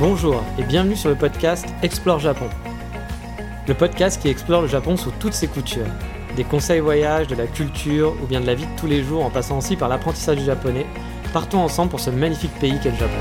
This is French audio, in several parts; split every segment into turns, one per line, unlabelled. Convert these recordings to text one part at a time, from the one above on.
Bonjour et bienvenue sur le podcast Explore Japon. Le podcast qui explore le Japon sous toutes ses coutures. Des conseils voyages, de la culture ou bien de la vie de tous les jours en passant aussi par l'apprentissage du japonais. Partons ensemble pour ce magnifique pays qu'est le Japon.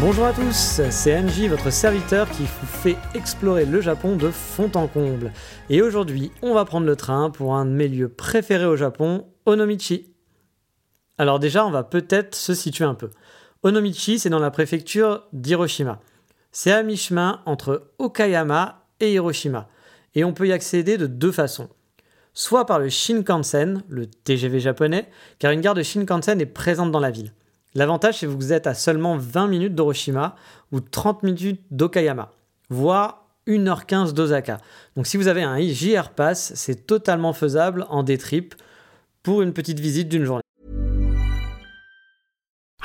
Bonjour à tous, c'est Anji, votre serviteur qui vous fait explorer le Japon de fond en comble. Et aujourd'hui, on va prendre le train pour un de mes lieux préférés au Japon, Onomichi. Alors déjà, on va peut-être se situer un peu. Onomichi, c'est dans la préfecture d'Hiroshima. C'est à mi-chemin entre Okayama et Hiroshima. Et on peut y accéder de deux façons. Soit par le Shinkansen, le TGV japonais, car une gare de Shinkansen est présente dans la ville. L'avantage, c'est que vous êtes à seulement 20 minutes d'Hiroshima ou 30 minutes d'Okayama, voire 1h15 d'Osaka. Donc si vous avez un JR Pass, c'est totalement faisable en day trip pour une petite visite d'une journée.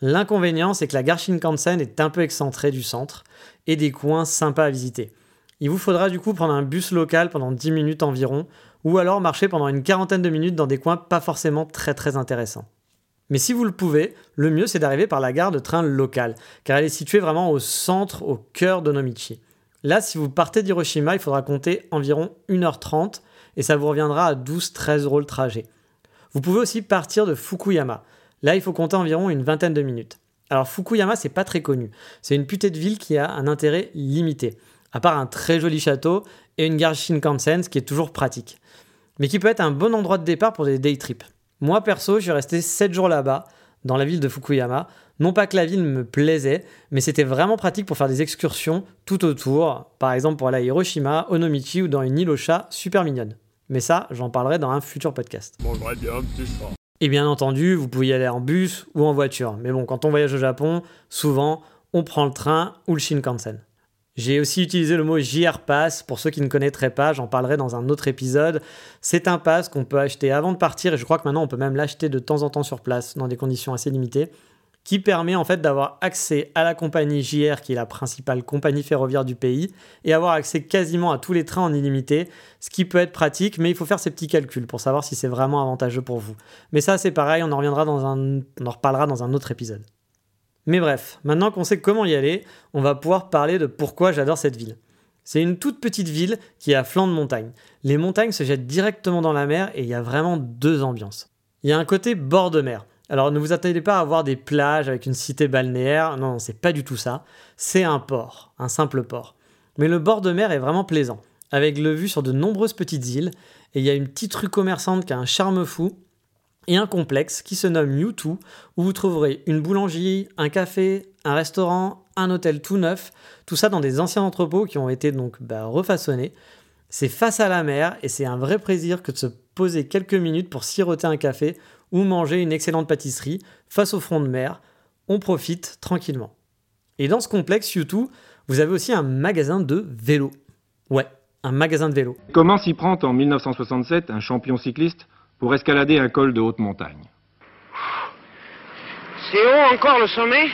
L'inconvénient, c'est que la gare Shinkansen est un peu excentrée du centre et des coins sympas à visiter. Il vous faudra du coup prendre un bus local pendant 10 minutes environ, ou alors marcher pendant une quarantaine de minutes dans des coins pas forcément très très intéressants. Mais si vous le pouvez, le mieux c'est d'arriver par la gare de train locale, car elle est située vraiment au centre, au cœur d'Onomichi. Là, si vous partez d'Hiroshima, il faudra compter environ 1h30 et ça vous reviendra à 12-13 euros le trajet. Vous pouvez aussi partir de Fukuyama. Là, il faut compter environ une vingtaine de minutes. Alors Fukuyama, c'est pas très connu. C'est une putée de ville qui a un intérêt limité, à part un très joli château et une gare Shinkansen, ce qui est toujours pratique. Mais qui peut être un bon endroit de départ pour des day trips. Moi perso, je suis resté 7 jours là-bas, dans la ville de Fukuyama. Non pas que la ville me plaisait, mais c'était vraiment pratique pour faire des excursions tout autour, par exemple pour aller à Hiroshima, Onomichi ou dans une île au chat super mignonne. Mais ça, j'en parlerai dans un futur podcast. Et bien entendu, vous pouvez y aller en bus ou en voiture. Mais bon, quand on voyage au Japon, souvent, on prend le train ou le Shinkansen. J'ai aussi utilisé le mot JR Pass. Pour ceux qui ne connaîtraient pas, j'en parlerai dans un autre épisode. C'est un pass qu'on peut acheter avant de partir et je crois que maintenant on peut même l'acheter de temps en temps sur place dans des conditions assez limitées qui permet en fait d'avoir accès à la compagnie JR qui est la principale compagnie ferroviaire du pays et avoir accès quasiment à tous les trains en illimité, ce qui peut être pratique mais il faut faire ces petits calculs pour savoir si c'est vraiment avantageux pour vous. Mais ça c'est pareil, on en reparlera dans un autre épisode. Mais bref, maintenant qu'on sait comment y aller, on va pouvoir parler de pourquoi j'adore cette ville. C'est une toute petite ville qui est à flanc de montagne. Les montagnes se jettent directement dans la mer et il y a vraiment deux ambiances. Il y a un côté bord de mer. Alors ne vous attendez pas à avoir des plages avec une cité balnéaire, non, c'est pas du tout ça. C'est un port, un simple port. Mais le bord de mer est vraiment plaisant, avec le vue sur de nombreuses petites îles, et il y a une petite rue commerçante qui a un charme fou, et un complexe qui se nomme U2, où vous trouverez une boulangerie, un café, un restaurant, un hôtel tout neuf, tout ça dans des anciens entrepôts qui ont été donc bah, refaçonnés. C'est face à la mer et c'est un vrai plaisir que de se poser quelques minutes pour siroter un café ou manger une excellente pâtisserie face au front de mer. On profite tranquillement. Et dans ce complexe U2, vous avez aussi un magasin de vélo. Ouais, un magasin de vélo.
Comment s'y prend en 1967 un champion cycliste pour escalader un col de haute montagne?
C'est haut encore le sommet?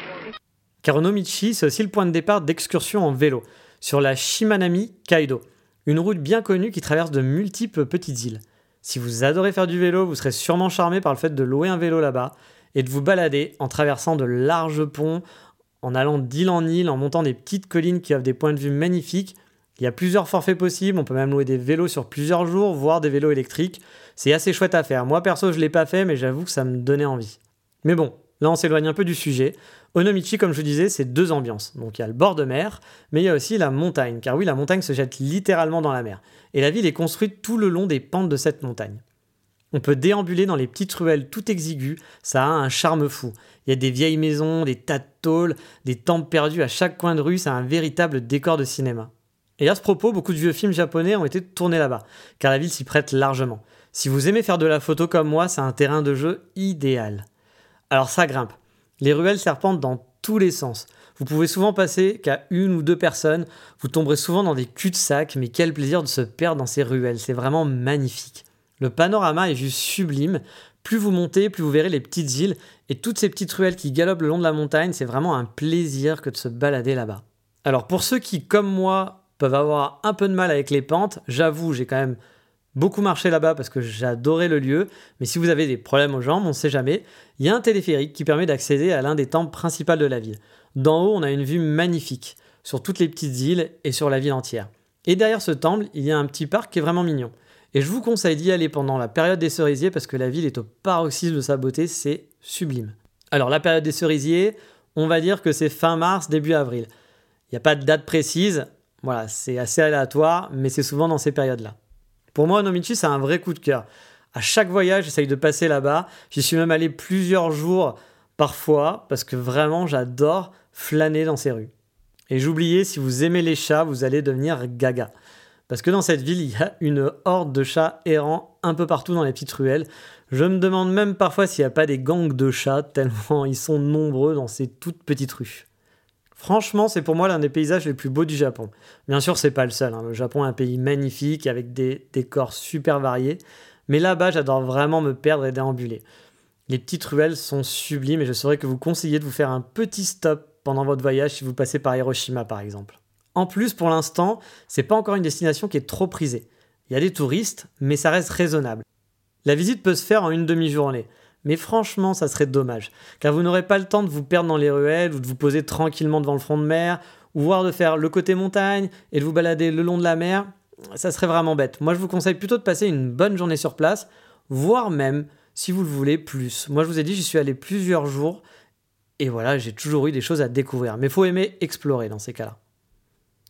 Car Onomichi, c'est aussi le point de départ d'excursions en vélo, sur la Shimanami Kaido, une route bien connue qui traverse de multiples petites îles. Si vous adorez faire du vélo, vous serez sûrement charmé par le fait de louer un vélo là-bas et de vous balader en traversant de larges ponts, en allant d'île en île, en montant des petites collines qui offrent des points de vue magnifiques, il y a plusieurs forfaits possibles, on peut même louer des vélos sur plusieurs jours, voire des vélos électriques. C'est assez chouette à faire. Moi perso, je l'ai pas fait, mais j'avoue que ça me donnait envie. Mais bon, là on s'éloigne un peu du sujet. Onomichi, comme je disais, c'est deux ambiances. Donc il y a le bord de mer, mais il y a aussi la montagne, car oui, la montagne se jette littéralement dans la mer. Et la ville est construite tout le long des pentes de cette montagne. On peut déambuler dans les petites ruelles tout exiguës, ça a un charme fou. Il y a des vieilles maisons, des tas de tôles, des temples perdus à chaque coin de rue, c'est un véritable décor de cinéma. Et à ce propos, beaucoup de vieux films japonais ont été tournés là-bas, car la ville s'y prête largement. Si vous aimez faire de la photo comme moi, c'est un terrain de jeu idéal. Alors ça grimpe. Les ruelles serpentent dans tous les sens. Vous pouvez souvent passer qu'à une ou deux personnes, vous tomberez souvent dans des cul-de-sac, mais quel plaisir de se perdre dans ces ruelles, c'est vraiment magnifique. Le panorama est juste sublime, plus vous montez, plus vous verrez les petites îles et toutes ces petites ruelles qui galopent le long de la montagne, c'est vraiment un plaisir que de se balader là-bas. Alors pour ceux qui, comme moi, peuvent avoir un peu de mal avec les pentes, j'avoue, j'ai quand même beaucoup marché là-bas parce que j'adorais le lieu, mais si vous avez des problèmes aux jambes, on ne sait jamais, il y a un téléphérique qui permet d'accéder à l'un des temples principaux de la ville. D'en haut, on a une vue magnifique sur toutes les petites îles et sur la ville entière. Et derrière ce temple, il y a un petit parc qui est vraiment mignon. Et je vous conseille d'y aller pendant la période des cerisiers parce que la ville est au paroxysme de sa beauté, c'est sublime. Alors la période des cerisiers, on va dire que c'est fin mars, début avril. Il n'y a pas de date précise, voilà, c'est assez aléatoire, mais c'est souvent dans ces périodes-là. Pour moi, Nomichi, c'est un vrai coup de cœur. À chaque voyage, j'essaye de passer là-bas. J'y suis même allé plusieurs jours parfois parce que vraiment, j'adore flâner dans ces rues. Et j'oubliais, si vous aimez les chats, vous allez devenir gaga. Parce que dans cette ville, il y a une horde de chats errants un peu partout dans les petites ruelles. Je me demande même parfois s'il n'y a pas des gangs de chats, tellement ils sont nombreux dans ces toutes petites rues. Franchement, c'est pour moi l'un des paysages les plus beaux du Japon. Bien sûr, c'est pas le seul. Hein. Le Japon est un pays magnifique avec des décors super variés. Mais là-bas, j'adore vraiment me perdre et déambuler. Les petites ruelles sont sublimes et je saurais que vous conseillez de vous faire un petit stop pendant votre voyage si vous passez par Hiroshima par exemple. En plus, pour l'instant, c'est pas encore une destination qui est trop prisée. Il y a des touristes, mais ça reste raisonnable. La visite peut se faire en une demi-journée. Mais franchement, ça serait dommage, car vous n'aurez pas le temps de vous perdre dans les ruelles ou de vous poser tranquillement devant le front de mer, ou voir de faire le côté montagne et de vous balader le long de la mer. Ça serait vraiment bête. Moi, je vous conseille plutôt de passer une bonne journée sur place, voire même, si vous le voulez, plus. Moi, je vous ai dit, j'y suis allé plusieurs jours, et voilà, j'ai toujours eu des choses à découvrir. Mais il faut aimer explorer dans ces cas-là.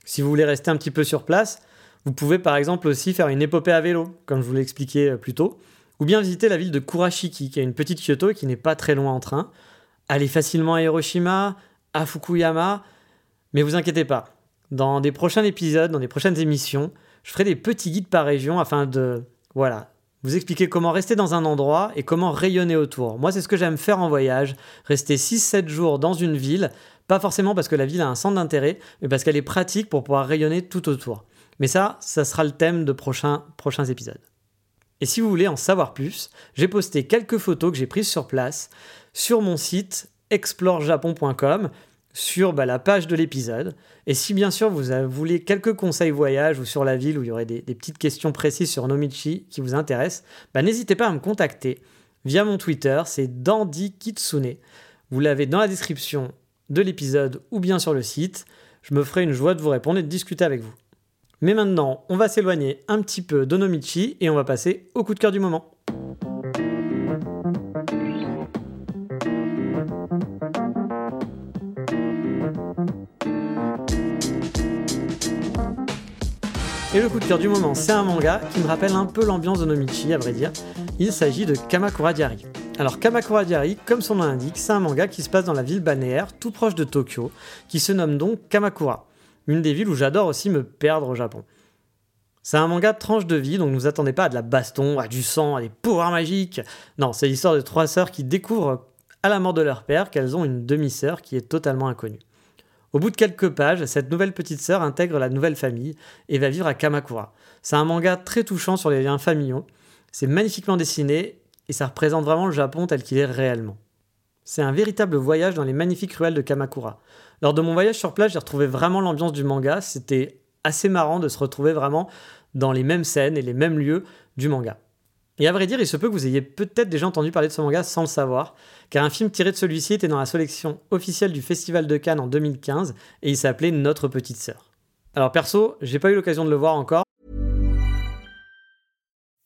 Si vous voulez rester un petit peu sur place, vous pouvez par exemple aussi faire une épopée à vélo, comme je vous l'ai expliqué euh, plus tôt, ou bien visiter la ville de Kurashiki, qui est une petite Kyoto qui n'est pas très loin en train. Allez facilement à Hiroshima, à Fukuyama, mais vous inquiétez pas. Dans des prochains épisodes, dans des prochaines émissions, je ferai des petits guides par région afin de, voilà, vous expliquer comment rester dans un endroit et comment rayonner autour. Moi, c'est ce que j'aime faire en voyage, rester 6-7 jours dans une ville, pas forcément parce que la ville a un centre d'intérêt, mais parce qu'elle est pratique pour pouvoir rayonner tout autour. Mais ça, ça sera le thème de prochains, prochains épisodes. Et si vous voulez en savoir plus, j'ai posté quelques photos que j'ai prises sur place sur mon site explorejapon.com sur bah, la page de l'épisode. Et si bien sûr vous voulez quelques conseils voyage ou sur la ville où il y aurait des, petites questions précises sur Nomichi qui vous intéressent, bah, n'hésitez pas à me contacter via mon Twitter, c'est Dandy Kitsune. Vous l'avez dans la description de l'épisode ou bien sur le site. Je me ferai une joie de vous répondre et de discuter avec vous. Mais maintenant, on va s'éloigner un petit peu d'Onomichi et on va passer au coup de cœur du moment. Et le coup de cœur du moment, c'est un manga qui me rappelle un peu l'ambiance d'Onomichi, à vrai dire. Il s'agit de Kamakura Diary. Alors Kamakura Diary, comme son nom l'indique, c'est un manga qui se passe dans la ville balnéaire tout proche de Tokyo, qui se nomme donc Kamakura, une des villes où j'adore aussi me perdre au Japon. C'est un manga de tranche de vie, donc ne vous attendez pas à de la baston, à du sang, à des pouvoirs magiques. Non, c'est l'histoire de trois sœurs qui découvrent à la mort de leur père qu'elles ont une demi-sœur qui est totalement inconnue. Au bout de quelques pages, cette nouvelle petite sœur intègre la nouvelle famille et va vivre à Kamakura. C'est un manga très touchant sur les liens familiaux. C'est magnifiquement dessiné et ça représente vraiment le Japon tel qu'il est réellement. C'est un véritable voyage dans les magnifiques ruelles de Kamakura. Lors de mon voyage sur place, j'ai retrouvé vraiment l'ambiance du manga, c'était assez marrant de se retrouver vraiment dans les mêmes scènes et les mêmes lieux du manga. Et à vrai dire, il se peut que vous ayez peut-être déjà entendu parler de ce manga sans le savoir, car un film tiré de celui-ci était dans la sélection officielle du Festival de Cannes en 2015 et il s'appelait Notre petite sœur. Alors perso, j'ai pas eu l'occasion de le voir encore,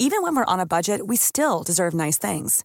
Even when we're on a budget, we still deserve nice things.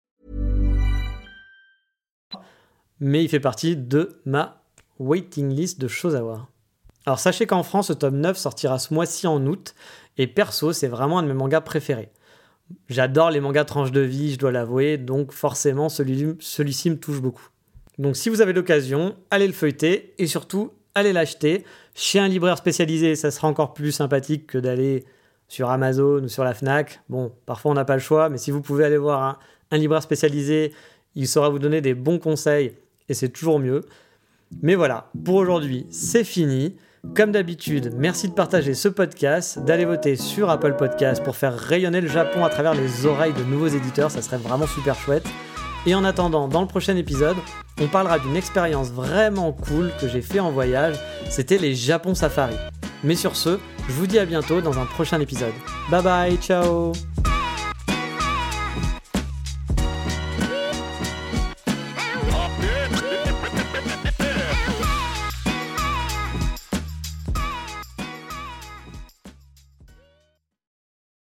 Mais il fait partie de ma waiting list de choses à voir. Alors sachez qu'en France, le tome 9 sortira ce mois-ci en août, et perso, c'est vraiment un de mes mangas préférés. J'adore les mangas tranches de vie, je dois l'avouer, donc forcément celui-ci me touche beaucoup. Donc si vous avez l'occasion, allez le feuilleter, et surtout, allez l'acheter. Chez un libraire spécialisé, ça sera encore plus sympathique que d'aller sur Amazon ou sur la FNAC. Bon, parfois on n'a pas le choix, mais si vous pouvez aller voir un libraire spécialisé, il saura vous donner des bons conseils, et c'est toujours mieux. Mais voilà, pour aujourd'hui, c'est fini. Comme d'habitude, merci de partager ce podcast, d'aller voter sur Apple Podcast pour faire rayonner le Japon à travers les oreilles de nouveaux éditeurs, ça serait vraiment super chouette. Et en attendant, dans le prochain épisode, on parlera d'une expérience vraiment cool que j'ai fait en voyage, c'était les Japon Safari. Mais sur ce, je vous dis à bientôt dans un prochain épisode. Bye bye, ciao